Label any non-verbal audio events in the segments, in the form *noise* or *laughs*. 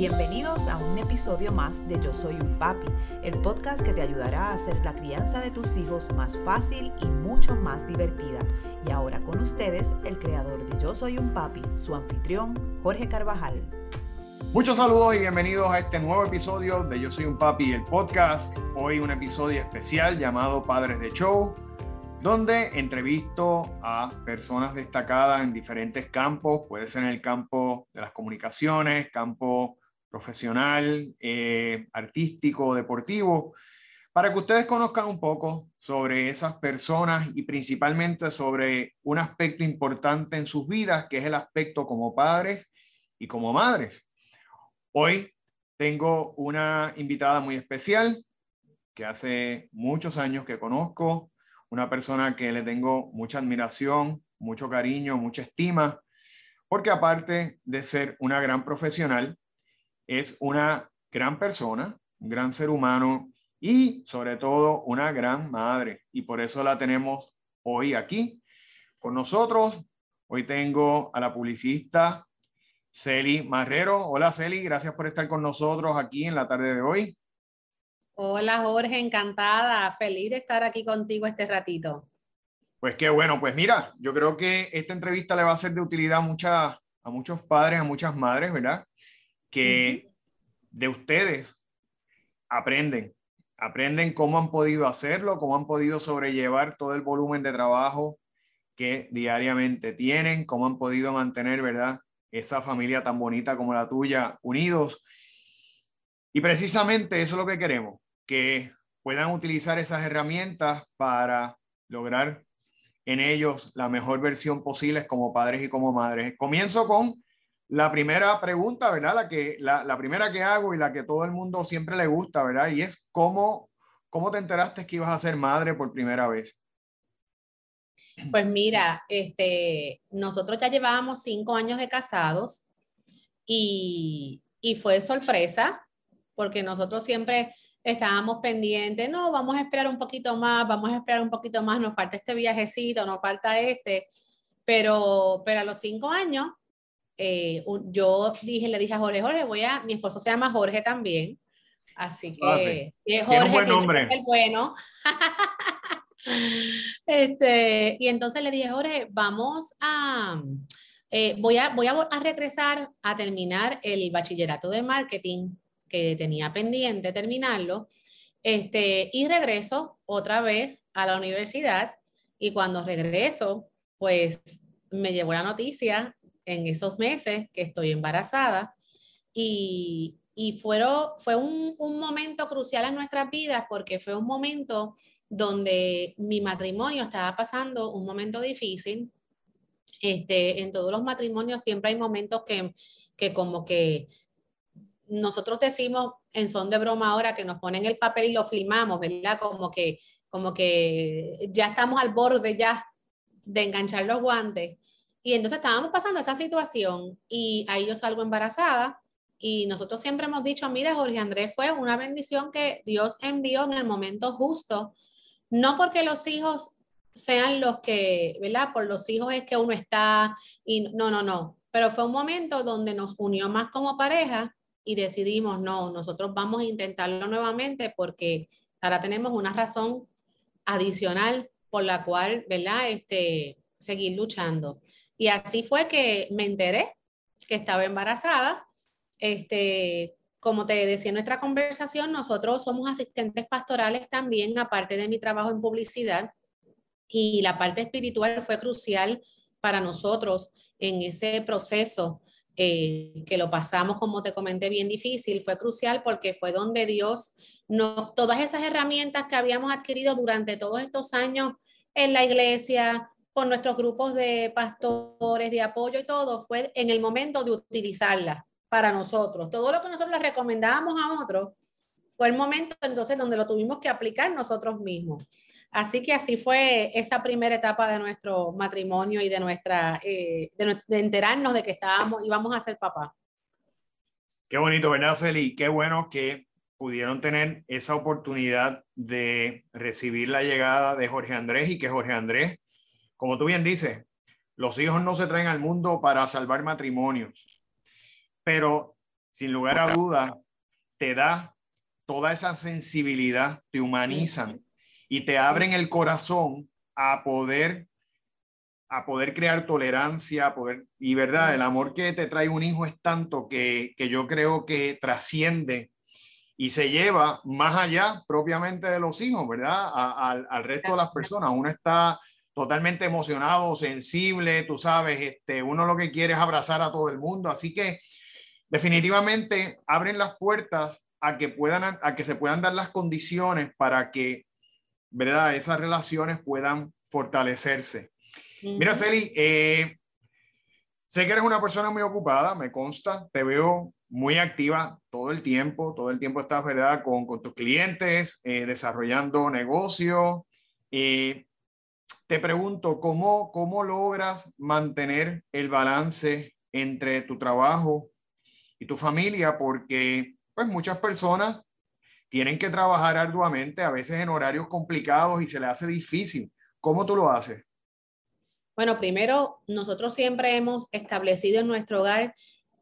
Bienvenidos a un episodio más de Yo Soy un Papi, el podcast que te ayudará a hacer la crianza de tus hijos más fácil y mucho más divertida. Y ahora con ustedes, el creador de Yo Soy un Papi, su anfitrión, Jorge Carvajal. Muchos saludos y bienvenidos a este nuevo episodio de Yo Soy un Papi, el podcast. Hoy un episodio especial llamado Padres de Show, donde entrevisto a personas destacadas en diferentes campos, puede ser en el campo de las comunicaciones, campo profesional, eh, artístico, deportivo, para que ustedes conozcan un poco sobre esas personas y principalmente sobre un aspecto importante en sus vidas, que es el aspecto como padres y como madres. Hoy tengo una invitada muy especial que hace muchos años que conozco, una persona que le tengo mucha admiración, mucho cariño, mucha estima, porque aparte de ser una gran profesional, es una gran persona, un gran ser humano y sobre todo una gran madre. Y por eso la tenemos hoy aquí con nosotros. Hoy tengo a la publicista Celi Marrero. Hola Celi, gracias por estar con nosotros aquí en la tarde de hoy. Hola Jorge, encantada, feliz de estar aquí contigo este ratito. Pues qué bueno, pues mira, yo creo que esta entrevista le va a ser de utilidad a, a muchos padres, a muchas madres, ¿verdad? Que de ustedes aprenden, aprenden cómo han podido hacerlo, cómo han podido sobrellevar todo el volumen de trabajo que diariamente tienen, cómo han podido mantener, ¿verdad? Esa familia tan bonita como la tuya, unidos. Y precisamente eso es lo que queremos, que puedan utilizar esas herramientas para lograr en ellos la mejor versión posible como padres y como madres. Comienzo con la primera pregunta, ¿verdad? La, que, la, la, primera que hago y la que todo el mundo siempre le gusta, ¿verdad? Y es cómo, cómo te enteraste que ibas a ser madre por primera vez. Pues mira, este, nosotros ya llevábamos cinco años de casados y, y fue sorpresa porque nosotros siempre estábamos pendientes, no, vamos a esperar un poquito más, vamos a esperar un poquito más, nos falta este viajecito, nos falta este, pero, pero a los cinco años eh, yo dije, le dije a Jorge, Jorge, voy a, mi esposo se llama Jorge también, así que ah, Jorge, un buen nombre. el bueno. *laughs* este, y entonces le dije, Jorge, vamos a, eh, voy, a, voy a, regresar a terminar el bachillerato de marketing que tenía pendiente terminarlo, este, y regreso otra vez a la universidad y cuando regreso, pues me llevó la noticia en esos meses que estoy embarazada y, y fueron, fue un, un, momento crucial en nuestras vidas porque fue un momento donde mi matrimonio estaba pasando un momento difícil. Este, en todos los matrimonios siempre hay momentos que, que como que nosotros decimos en son de broma ahora que nos ponen el papel y lo filmamos, ¿verdad? Como que, como que ya estamos al borde ya de enganchar los guantes. Y entonces estábamos pasando esa situación y ahí yo salgo embarazada y nosotros siempre hemos dicho, mira, Jorge Andrés fue una bendición que Dios envió en el momento justo, no porque los hijos sean los que, ¿verdad? Por los hijos es que uno está y no, no, no, pero fue un momento donde nos unió más como pareja y decidimos, no, nosotros vamos a intentarlo nuevamente porque ahora tenemos una razón adicional por la cual, ¿verdad? Este, seguir luchando. Y así fue que me enteré que estaba embarazada. Este, como te decía en nuestra conversación, nosotros somos asistentes pastorales también, aparte de mi trabajo en publicidad. Y la parte espiritual fue crucial para nosotros en ese proceso eh, que lo pasamos, como te comenté, bien difícil. Fue crucial porque fue donde Dios, no, todas esas herramientas que habíamos adquirido durante todos estos años en la iglesia, con nuestros grupos de pastores, de apoyo y todo, fue en el momento de utilizarla para nosotros. Todo lo que nosotros le recomendábamos a otros fue el momento entonces donde lo tuvimos que aplicar nosotros mismos. Así que así fue esa primera etapa de nuestro matrimonio y de nuestra, eh, de, enterarnos de que estábamos, íbamos a ser papá. Qué bonito, ¿verdad, Celi? Qué bueno que pudieron tener esa oportunidad de recibir la llegada de Jorge Andrés y que Jorge Andrés como tú bien dices, los hijos no se traen al mundo para salvar matrimonios, pero sin lugar a duda, te da toda esa sensibilidad, te humanizan y te abren el corazón a poder a poder crear tolerancia, a poder, y verdad, el amor que te trae un hijo es tanto que, que yo creo que trasciende y se lleva más allá propiamente de los hijos, ¿verdad? al resto de las personas. Uno está totalmente emocionado, sensible, tú sabes, este, uno lo que quiere es abrazar a todo el mundo, así que definitivamente abren las puertas a que puedan, a que se puedan dar las condiciones para que, ¿verdad? Esas relaciones puedan fortalecerse. Mira, Celi, eh, sé que eres una persona muy ocupada, me consta, te veo muy activa todo el tiempo, todo el tiempo estás, ¿verdad? Con, con tus clientes, eh, desarrollando negocios. Eh, te pregunto, ¿cómo, ¿cómo logras mantener el balance entre tu trabajo y tu familia? Porque pues muchas personas tienen que trabajar arduamente, a veces en horarios complicados y se les hace difícil. ¿Cómo tú lo haces? Bueno, primero, nosotros siempre hemos establecido en nuestro hogar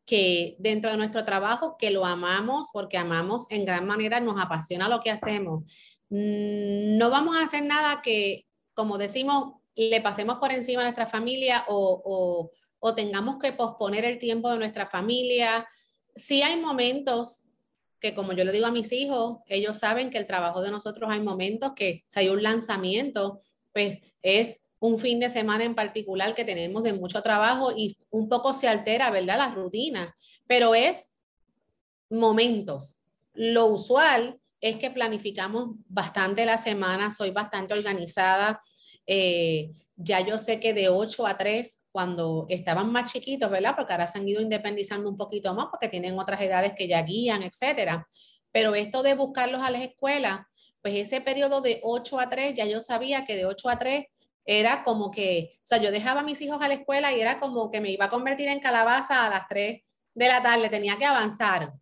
que dentro de nuestro trabajo, que lo amamos porque amamos en gran manera, nos apasiona lo que hacemos. Mm, no vamos a hacer nada que, como decimos, le pasemos por encima a nuestra familia o, o, tengamos que posponer el tiempo de nuestra familia. Sí hay momentos que, como yo le digo a mis hijos, ellos saben que el trabajo de nosotros hay momentos que si hay un lanzamiento, pues es un fin de semana en particular que tenemos de mucho trabajo y un poco se altera, ¿verdad? La rutina, pero es momentos. Lo usual es que planificamos bastante la semana, soy bastante organizada. Eh, ya yo sé que de 8 a 3, cuando estaban más chiquitos, ¿verdad? Porque ahora se han ido independizando un poquito más porque tienen otras edades que ya guían, etcétera. Pero esto de buscarlos a las escuelas, pues ese periodo de 8 a 3, ya yo sabía que de 8 a 3 era como que, o sea, yo dejaba a mis hijos a la escuela y era como que me iba a convertir en calabaza a las 3 de la tarde, tenía que avanzar.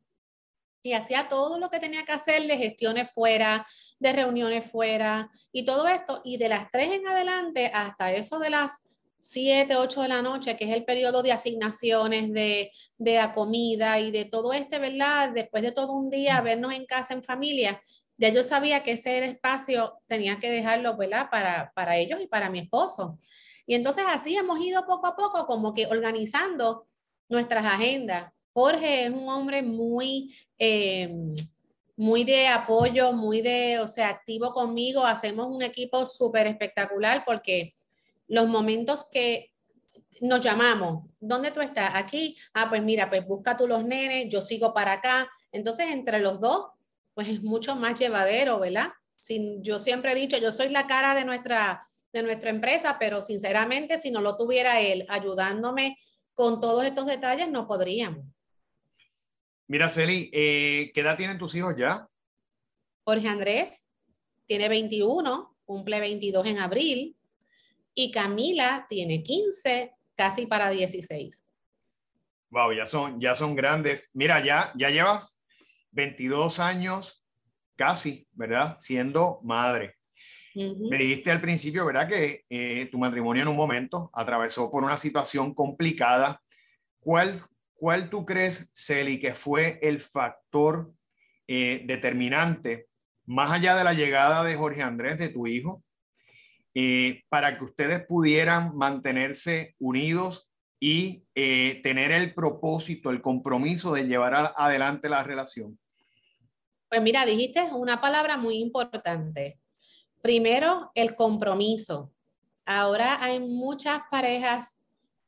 Y hacía todo lo que tenía que hacer de gestiones fuera, de reuniones fuera y todo esto. Y de las 3 en adelante hasta eso de las 7, 8 de la noche, que es el periodo de asignaciones, de, de la comida y de todo este, ¿verdad? Después de todo un día, vernos en casa en familia, ya yo sabía que ese espacio tenía que dejarlo, ¿verdad? Para, para ellos y para mi esposo. Y entonces así hemos ido poco a poco como que organizando nuestras agendas. Jorge es un hombre muy, eh, muy de apoyo, muy de, o sea, activo conmigo. Hacemos un equipo súper espectacular porque los momentos que nos llamamos, ¿dónde tú estás? Aquí, ah, pues mira, pues busca tú los nenes, yo sigo para acá. Entonces, entre los dos pues es mucho más llevadero, ¿verdad? Yo siempre he dicho, yo soy la cara de nuestra, de nuestra empresa, pero sinceramente, si no lo tuviera él ayudándome con todos estos detalles, no podríamos. Mira, Celi, eh, ¿qué edad tienen tus hijos ya? Jorge Andrés tiene 21, cumple 22 en abril, y Camila tiene 15, casi para 16. Wow, ya son, ya son grandes. Mira, ya, ya llevas 22 años casi, ¿verdad? Siendo madre. Me dijiste al principio, ¿verdad? Que eh, tu matrimonio en un momento atravesó por una situación complicada. ¿Cuál, cuál tú crees, Celi, que fue el factor eh, determinante, más allá de la llegada de Jorge Andrés, de tu hijo, eh, para que ustedes pudieran mantenerse unidos y tener el propósito, el compromiso de llevar adelante la relación? Pues mira, dijiste una palabra muy importante. Primero, el compromiso. Ahora hay muchas parejas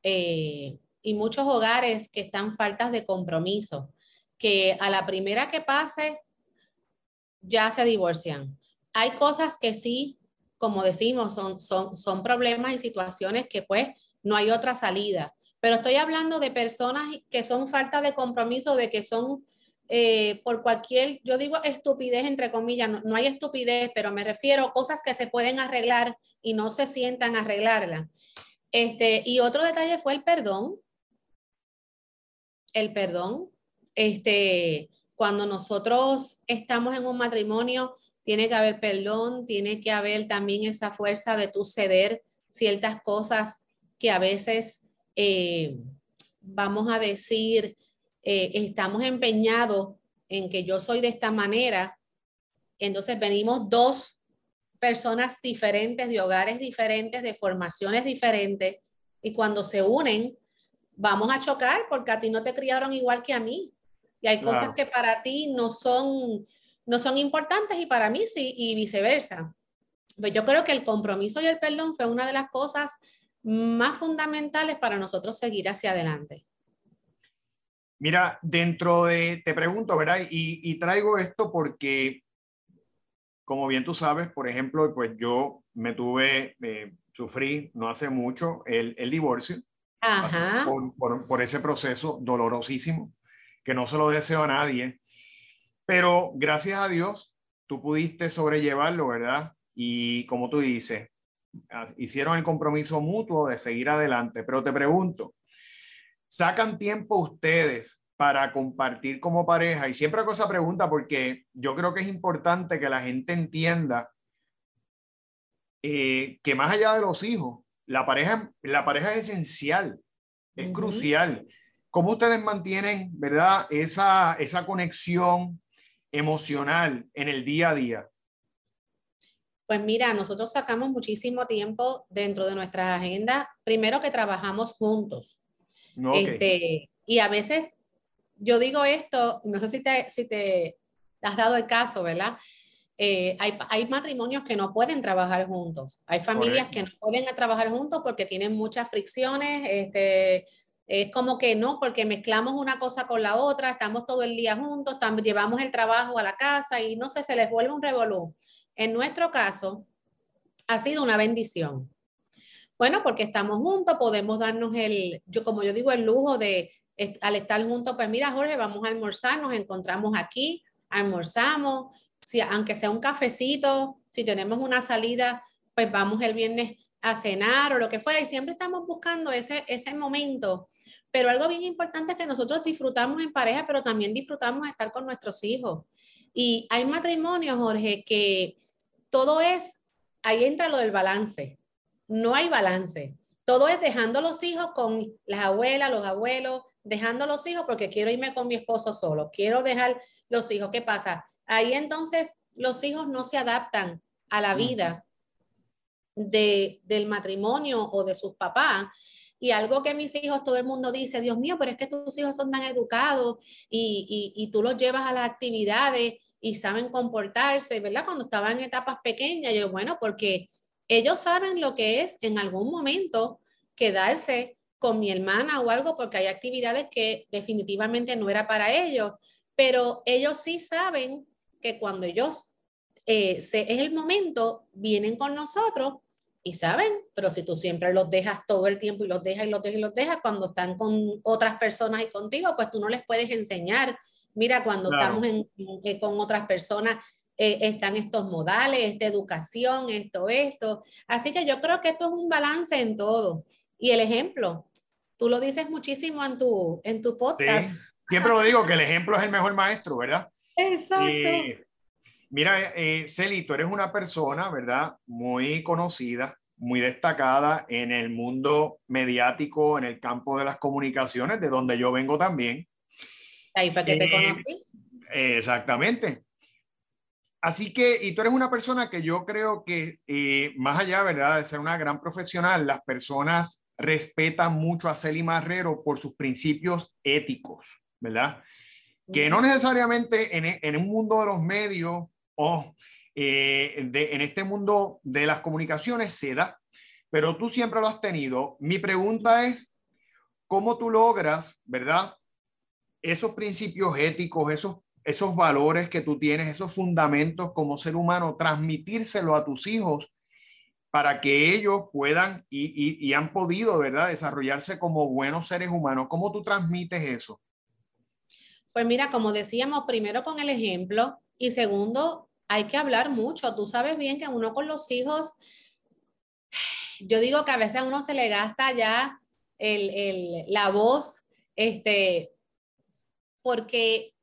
eh, y muchos hogares que están faltas de compromiso, que a la primera que pase ya se divorcian. Hay cosas que sí, como decimos, son, son, son problemas y situaciones que pues no hay otra salida. Pero estoy hablando de personas que son falta de compromiso, de que son eh, por cualquier, yo digo estupidez entre comillas, no, hay estupidez, pero me refiero a cosas que se pueden arreglar y no se sientan a arreglarla. Este, y otro detalle fue el perdón. El perdón. Este, cuando nosotros estamos en un matrimonio, tiene que haber perdón, tiene que haber también esa fuerza de tu ceder ciertas cosas que a veces, eh, vamos a decir, eh, estamos empeñados en que yo soy de esta manera, entonces venimos dos personas diferentes, de hogares diferentes, de formaciones diferentes, y cuando se unen, vamos a chocar porque a ti no te criaron igual que a mí. Y hay cosas que para ti no son, no son importantes y para mí sí, y viceversa. Pues yo creo que el compromiso y el perdón fue una de las cosas más fundamentales para nosotros seguir hacia adelante. Mira, dentro de, te pregunto, ¿verdad? Y, traigo esto porque, como bien tú sabes, por ejemplo, pues yo me tuve, eh, sufrí no hace mucho el, el divorcio por, por, ese proceso dolorosísimo que no se lo deseo a nadie, pero gracias a Dios tú pudiste sobrellevarlo, ¿verdad? Y como tú dices, hicieron el compromiso mutuo de seguir adelante, pero te pregunto, sacan tiempo ustedes para compartir como pareja? Y siempre hago esa pregunta porque yo creo que es importante que la gente entienda eh, que más allá de los hijos, la pareja, la pareja es esencial, es crucial. ¿Cómo ustedes mantienen, verdad, esa, esa conexión emocional en el día a día? Pues mira, nosotros sacamos muchísimo tiempo dentro de nuestra agenda. Primero que trabajamos juntos. Este, y a veces yo digo esto, no sé si te, si te has dado el caso, ¿verdad? Eh, hay, hay, matrimonios que no pueden trabajar juntos, hay familias que no pueden trabajar juntos porque tienen muchas fricciones, este, es como que no, porque mezclamos una cosa con la otra, estamos todo el día juntos, llevamos el trabajo a la casa y no sé, se les vuelve un revolú. En nuestro caso, ha sido una bendición. Bueno, porque estamos juntos, podemos darnos el, yo como yo digo, el lujo de, al estar juntos, pues mira, Jorge, vamos a almorzar, nos encontramos aquí, almorzamos, si, aunque sea un cafecito, si tenemos una salida, pues vamos el viernes a cenar o lo que fuera, y siempre estamos buscando ese, ese momento. Pero algo bien importante es que nosotros disfrutamos en pareja, pero también disfrutamos estar con nuestros hijos. Y hay matrimonios, Jorge, que todo es, ahí entra lo del balance no hay balance. Todo es dejando los hijos con las abuelas, los abuelos, dejando los hijos porque quiero irme con mi esposo solo, quiero dejar los hijos. ¿Qué pasa? Ahí entonces los hijos no se adaptan a la vida de, del matrimonio o de sus papás. Y algo que mis hijos, todo el mundo dice, Dios mío, pero es que tus hijos son tan educados y, y, y tú los llevas a las actividades y saben comportarse, ¿verdad? Cuando estaban en etapas pequeñas, yo, bueno, porque ellos saben lo que es en algún momento quedarse con mi hermana o algo porque hay actividades que definitivamente no era para ellos, pero ellos sí saben que cuando ellos eh, se, es el momento, vienen con nosotros y saben, pero si tú siempre los dejas todo el tiempo y los dejas y los dejas y los dejas, cuando están con otras personas y contigo, pues tú no les puedes enseñar. Mira, cuando estamos eh, con otras personas, eh, están estos modales, esta educación, esto, esto. Así que yo creo que esto es un balance en todo. Y el ejemplo, tú lo dices muchísimo en tu, en tu podcast. siempre lo digo, que el ejemplo es el mejor maestro, ¿verdad? Exacto. mira, eh, Celi, tú eres una persona, ¿verdad? Muy conocida, muy destacada en el mundo mediático, en el campo de las comunicaciones, de donde yo vengo también. Ahí para que te eh, conocí. Exactamente. Así que, y tú eres una persona que yo creo que, eh, más allá, ¿verdad?, de ser una gran profesional, las personas respetan mucho a Celi Marrero por sus principios éticos, ¿verdad? Que no necesariamente en, en un mundo de los medios o eh, de, en este mundo de las comunicaciones se da, pero tú siempre lo has tenido. Mi pregunta es, ¿cómo tú logras, ¿verdad? Esos principios éticos, esos esos valores que tú tienes, esos fundamentos como ser humano, transmitírselo a tus hijos para que ellos puedan y, han podido, ¿verdad?, desarrollarse como buenos seres humanos. ¿Cómo tú transmites eso? Pues mira, como decíamos, primero con el ejemplo y segundo, hay que hablar mucho. Tú sabes bien que uno con los hijos, yo digo que a veces a uno se le gasta ya la voz, este, porque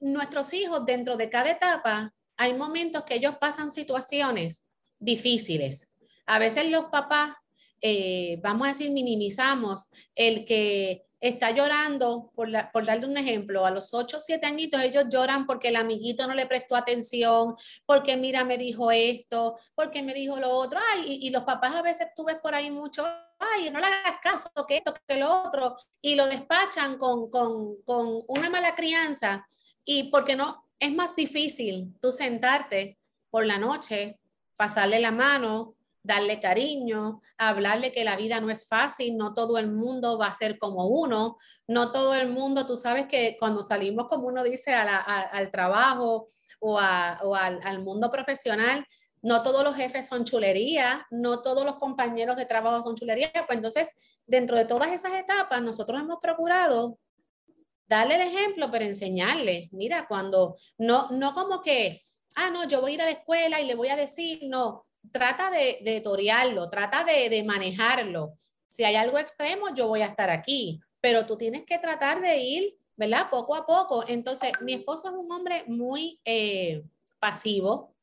nuestros hijos dentro de cada etapa, hay momentos que ellos pasan situaciones difíciles. A veces los papás, eh, vamos a decir, minimizamos el que está llorando, por, por darle un ejemplo, a los 8 o 7 añitos ellos lloran porque el amiguito no le prestó atención, porque mira, me dijo esto, porque me dijo lo otro, ay, y, los papás a veces tú ves por ahí mucho, ay, no le hagas caso, que esto, que lo otro, y lo despachan con, con, con una mala crianza, y porque no, es más difícil tú sentarte por la noche, pasarle la mano, darle cariño, hablarle que la vida no es fácil, no todo el mundo va a ser como uno, no todo el mundo, tú sabes que cuando salimos, como uno dice, al trabajo o, al, al, mundo profesional, no todos los jefes son chulería, no todos los compañeros de trabajo son chulería, pues entonces, dentro de todas esas etapas, nosotros hemos procurado darle el ejemplo, pero enseñarle, mira, cuando, no, no como que, ah, no, yo voy a ir a la escuela y le voy a decir, no, trata de, de torearlo, trata de, manejarlo. Si hay algo extremo, yo voy a estar aquí, pero tú tienes que tratar de ir, ¿verdad? Poco a poco. Entonces, mi esposo es un hombre muy eh, pasivo.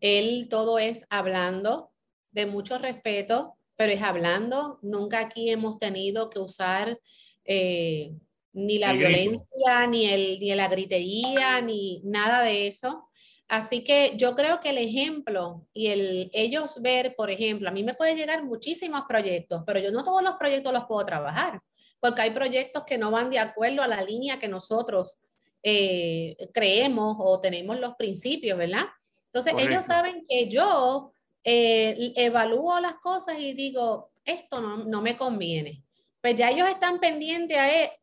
Él todo es hablando, de mucho respeto, pero es hablando. Nunca aquí hemos tenido que usar eh, ni la violencia, ni, el, ni la gritería, ni nada de eso. Así que yo creo que el ejemplo y el ellos ver, por ejemplo, a mí me puede llegar muchísimos proyectos, pero yo no todos los proyectos los puedo trabajar, porque hay proyectos que no van de acuerdo a la línea que nosotros eh, creemos o tenemos los principios, ¿verdad? Entonces ellos saben que yo eh, evalúo las cosas y digo, esto no, me conviene. Pues ya ellos están pendientes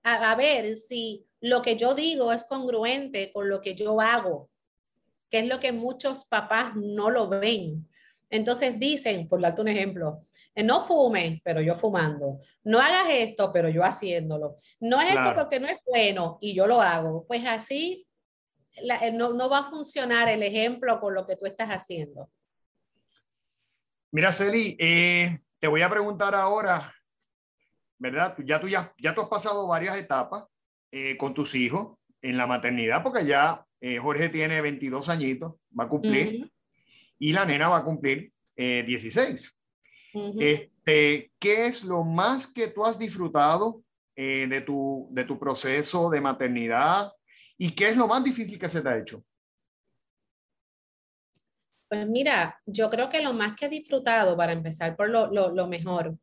a, a ver si lo que yo digo es congruente con lo que yo hago que es lo que muchos papás no lo ven. Entonces dicen, por darte un ejemplo, eh, no fume, pero yo fumando. No hagas esto, pero yo haciéndolo. No es esto porque no es bueno y yo lo hago. Pues así eh, no, va a funcionar el ejemplo con lo que tú estás haciendo. Mira, Celi, eh, te voy a preguntar ahora, ¿verdad? Ya tú, ya, ya tú has pasado varias etapas con tus hijos en la maternidad, porque ya eh, Jorge tiene 22 añitos, va a cumplir, y la nena va a cumplir 16. Eh, este, ¿Qué es lo más que tú has disfrutado eh, de, tu, de tu proceso de maternidad y qué es lo más difícil que se te ha hecho? Pues mira, yo creo que lo más que he disfrutado, para empezar por lo, lo, mejor,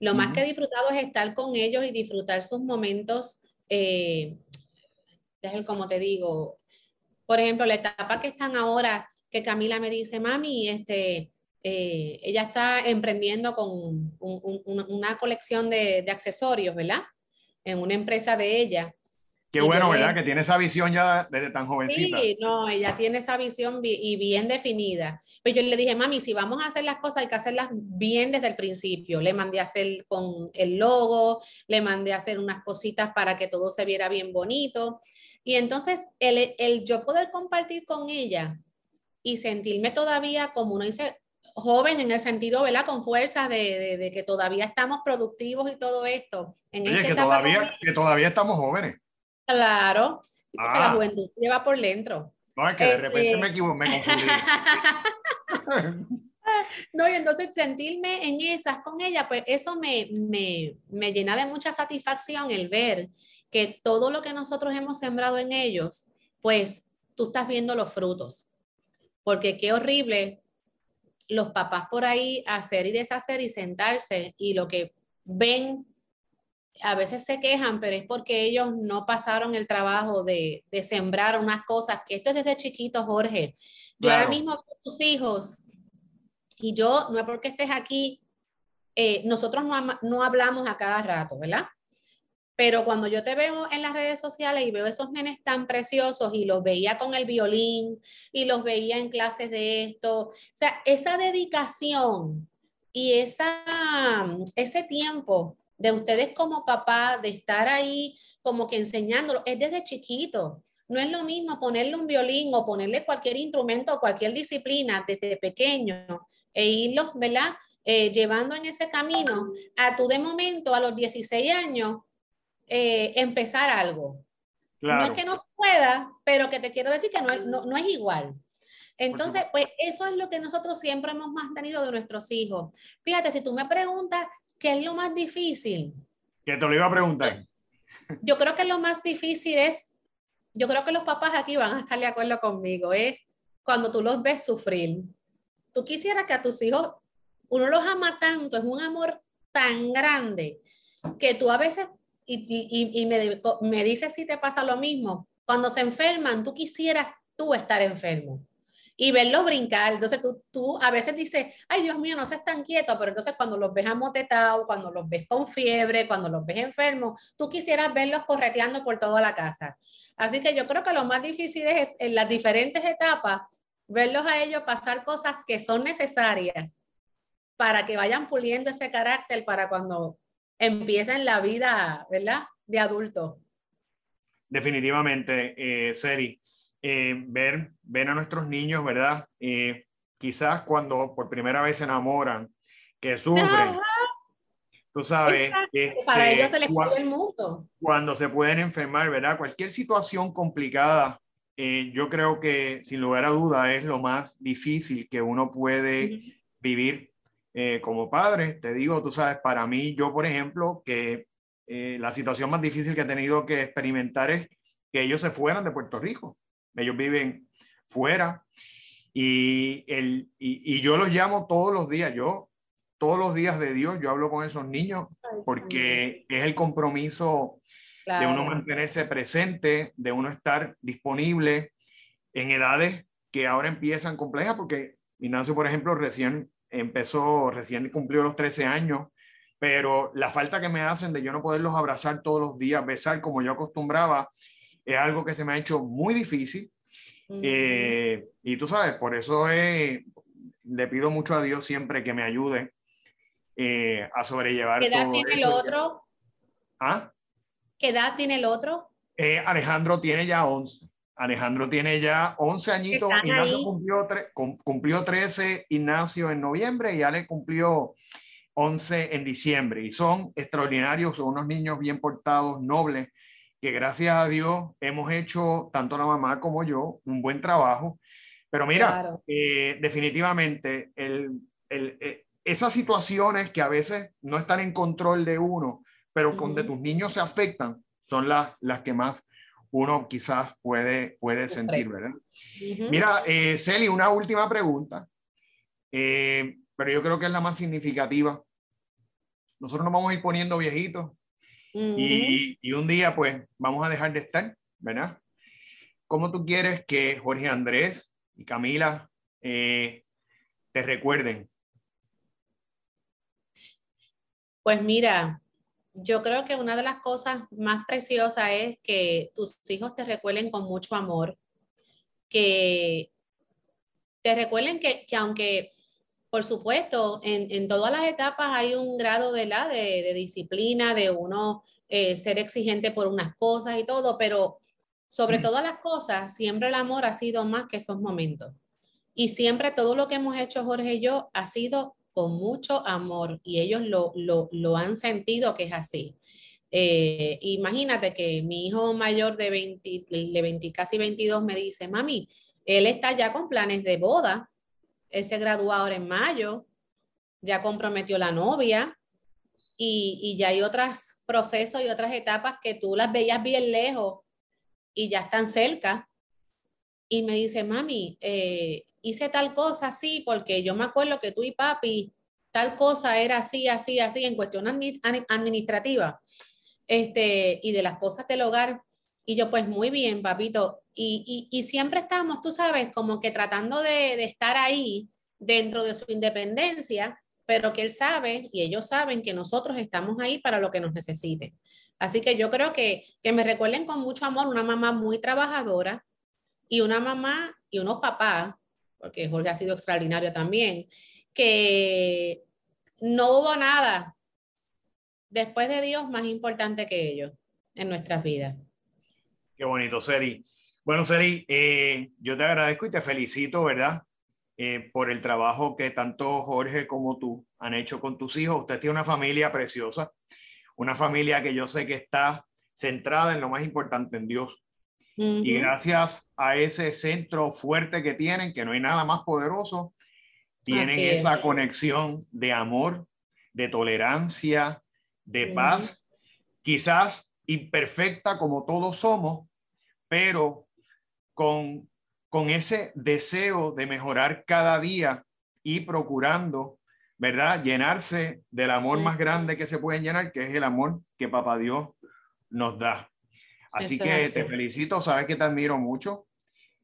lo más que he disfrutado es estar con ellos y disfrutar sus momentos, eh, como te digo, por ejemplo, la etapa que están ahora, que Camila me dice, mami, este, eh, ella está emprendiendo con una colección de, accesorios, ¿verdad? En una empresa de ella. Qué bueno, ¿verdad? Que tiene esa visión ya desde tan jovencita. Sí, no, ella tiene esa visión y bien definida. Pues yo le dije, mami, si vamos a hacer las cosas, hay que hacerlas bien desde el principio. Le mandé a hacer con el logo, le mandé a hacer unas cositas para que todo se viera bien bonito. Y entonces el, el yo poder compartir con ella y sentirme todavía, como uno dice, joven en el sentido, ¿verdad? Con fuerzas de, de, que todavía estamos productivos y todo esto. En Oye, que todavía, que todavía estamos jóvenes. Claro, la ah. juventud lleva por dentro. No, es que de repente este me equivoqué, me confundí. *laughs* no, y entonces sentirme en esas con ella, pues eso me, me, me llena de mucha satisfacción el ver que todo lo que nosotros hemos sembrado en ellos, pues tú estás viendo los frutos. Porque qué horrible los papás por ahí hacer y deshacer y sentarse y lo que ven, a veces se quejan, pero es porque ellos no pasaron el trabajo de, sembrar unas cosas, que esto es desde chiquito, Jorge. Yo ahora mismo tus hijos, y yo, no es porque estés aquí, eh, nosotros no, no hablamos a cada rato, ¿verdad? Pero cuando yo te veo en las redes sociales y veo esos nenes tan preciosos y los veía con el violín y los veía en clases de esto, o sea, esa dedicación y esa, ese tiempo de ustedes como papá, de estar ahí como que enseñándolo, es desde chiquito. No es lo mismo ponerle un violín o ponerle cualquier instrumento o cualquier disciplina desde pequeño e irlos, ¿verdad? Eh, llevando en ese camino a tú de momento a los 16 años eh, empezar algo. No es que no pueda, pero que te quiero decir que no, no, es igual. Entonces, pues eso es lo que nosotros siempre hemos mantenido de nuestros hijos. Fíjate, si tú me preguntas qué es lo más difícil, Que te lo iba a preguntar. Yo creo que lo más difícil es, yo creo que los papás aquí van a estar de acuerdo conmigo, es cuando tú los ves sufrir. Tú quisieras que a tus hijos, uno los ama tanto, es un amor tan grande, que tú a veces, y, y, me, me dices si te pasa lo mismo, cuando se enferman, tú quisieras tú estar enfermo y verlos brincar. Entonces tú, tú a veces dices, ay Dios mío, no seas tan quieto, pero entonces cuando los ves amotetados, cuando los ves con fiebre, cuando los ves enfermos, tú quisieras verlos correteando por toda la casa. Así que yo creo que lo más difícil es en las diferentes etapas, verlos a ellos pasar cosas que son necesarias para que vayan puliendo ese carácter para cuando empiecen la vida, ¿verdad? De adulto. Definitivamente, eh, Seri. Eh, ver, ver a nuestros niños, ¿verdad? Eh, quizás cuando por primera vez se enamoran, que sufren. Tú sabes que para ellos se les cuando, el mundo. Cuando se pueden enfermar, ¿verdad? Cualquier situación complicada, eh, yo creo que sin lugar a duda es lo más difícil que uno puede vivir como padre. Te digo, tú sabes, para mí, yo por ejemplo, que la situación más difícil que he tenido que experimentar es que ellos se fueran de Puerto Rico ellos viven fuera y, el, y, yo los llamo todos los días, yo todos los días de Dios, yo hablo con esos niños porque es el compromiso de uno mantenerse presente, de uno estar disponible en edades que ahora empiezan complejas, porque Ignacio, por ejemplo, recién empezó, recién cumplió los 13 años, pero la falta que me hacen de yo no poderlos abrazar todos los días, besar como yo acostumbraba, es algo que se me ha hecho muy difícil. Eh, y tú sabes, por eso le pido mucho a Dios siempre que me ayude eh, a sobrellevar. ¿Qué edad tiene el otro? ¿Ah? ¿Qué edad tiene el otro? Eh, Alejandro tiene ya 11. Alejandro tiene ya 11 añitos. Ignacio cumplió, cumplió 13, Ignacio en noviembre y Ale cumplió 11 en diciembre. Y son extraordinarios, son unos niños bien portados, nobles, que gracias a Dios hemos hecho, tanto la mamá como yo, un buen trabajo. Pero mira, eh, definitivamente, el, el, eh, esas situaciones que a veces no están en control de uno, pero con de tus niños se afectan, son las, las que más uno quizás puede, puede sentir, ¿verdad? Mira, eh, Celi, una última pregunta, eh, pero yo creo que es la más significativa. Nosotros nos vamos a ir poniendo viejitos, y, un día, pues, vamos a dejar de estar, ¿verdad? ¿Cómo tú quieres que Jorge Andrés y Camila eh, te recuerden? Pues mira, yo creo que una de las cosas más preciosas es que tus hijos te recuerden con mucho amor, que te recuerden que, que aunque por supuesto, en, todas las etapas hay un grado de, la, de, disciplina, de uno eh, ser exigente por unas cosas y todo, pero sobre todas las cosas, siempre el amor ha sido más que esos momentos. Y siempre todo lo que hemos hecho Jorge y yo ha sido con mucho amor y ellos lo, han sentido que es así. Eh, imagínate que mi hijo mayor de 20, de 20, casi 22 me dice, mami, él está ya con planes de boda él se graduó en mayo, ya comprometió la novia y, ya hay otros procesos y otras etapas que tú las veías bien lejos y ya están cerca. Y me dice, mami, eh, hice tal cosa así porque yo me acuerdo que tú y papi, tal cosa era así, así, así, en cuestión administrativa este, y de las cosas del hogar. Y yo, pues muy bien, papito. Y, y, siempre estamos, tú sabes, como que tratando de, de, estar ahí dentro de su independencia, pero que él sabe y ellos saben que nosotros estamos ahí para lo que nos necesiten. Así que yo creo que, que me recuerden con mucho amor una mamá muy trabajadora y una mamá y unos papás, porque Jorge ha sido extraordinario también, que no hubo nada después de Dios más importante que ellos en nuestras vidas. Qué bonito, Seri. Bueno, Seri, eh, yo te agradezco y te felicito, ¿verdad? Eh, por el trabajo que tanto Jorge como tú han hecho con tus hijos. Usted tiene una familia preciosa, una familia que yo sé que está centrada en lo más importante, en Dios. Y gracias a ese centro fuerte que tienen, que no hay nada más poderoso, tienen esa conexión de amor, de tolerancia, de paz quizás imperfecta como todos somos, pero con, con ese deseo de mejorar cada día y procurando, ¿verdad? Llenarse del amor más grande que se puede llenar, que es el amor que Papá Dios nos da. Así que te felicito, sabes que te admiro mucho.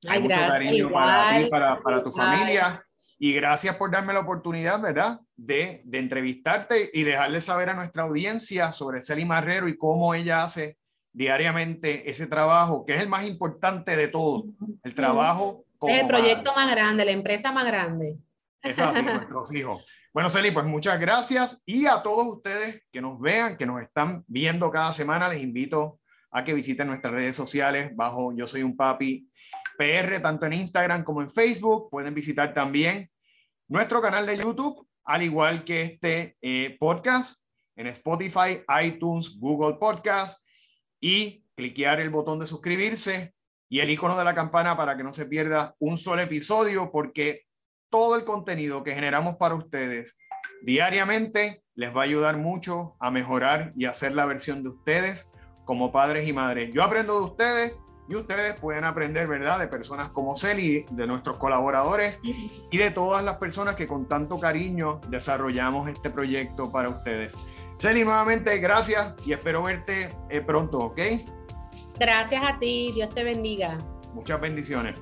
Hay mucho cariño para ti, para, para tu familia. Y gracias por darme la oportunidad, ¿verdad? De, de, entrevistarte y dejarle saber a nuestra audiencia sobre Celi Marrero y cómo ella hace diariamente ese trabajo, que es el más importante de todo, el trabajo. Es el proyecto más grande, la empresa más grande. Eso así, *laughs* nuestros hijos. Bueno, Celi, pues muchas gracias y a todos ustedes que nos vean, que nos están viendo cada semana, les invito a que visiten nuestras redes sociales bajo Yo Soy un Papi PR, tanto en Instagram como en Facebook. Pueden visitar también nuestro canal de YouTube, al igual que este eh, podcast en Spotify, iTunes, Google Podcast y cliquear el botón de suscribirse y el icono de la campana para que no se pierda un solo episodio porque todo el contenido que generamos para ustedes diariamente les va a ayudar mucho a mejorar y hacer la versión de ustedes como padres y madres. Yo aprendo de ustedes y ustedes pueden aprender, ¿verdad?, de personas como Celi, de nuestros colaboradores y de todas las personas que con tanto cariño desarrollamos este proyecto para ustedes. Celi, nuevamente gracias y espero verte eh, pronto, ¿ok? Gracias a ti, Dios te bendiga. Muchas bendiciones.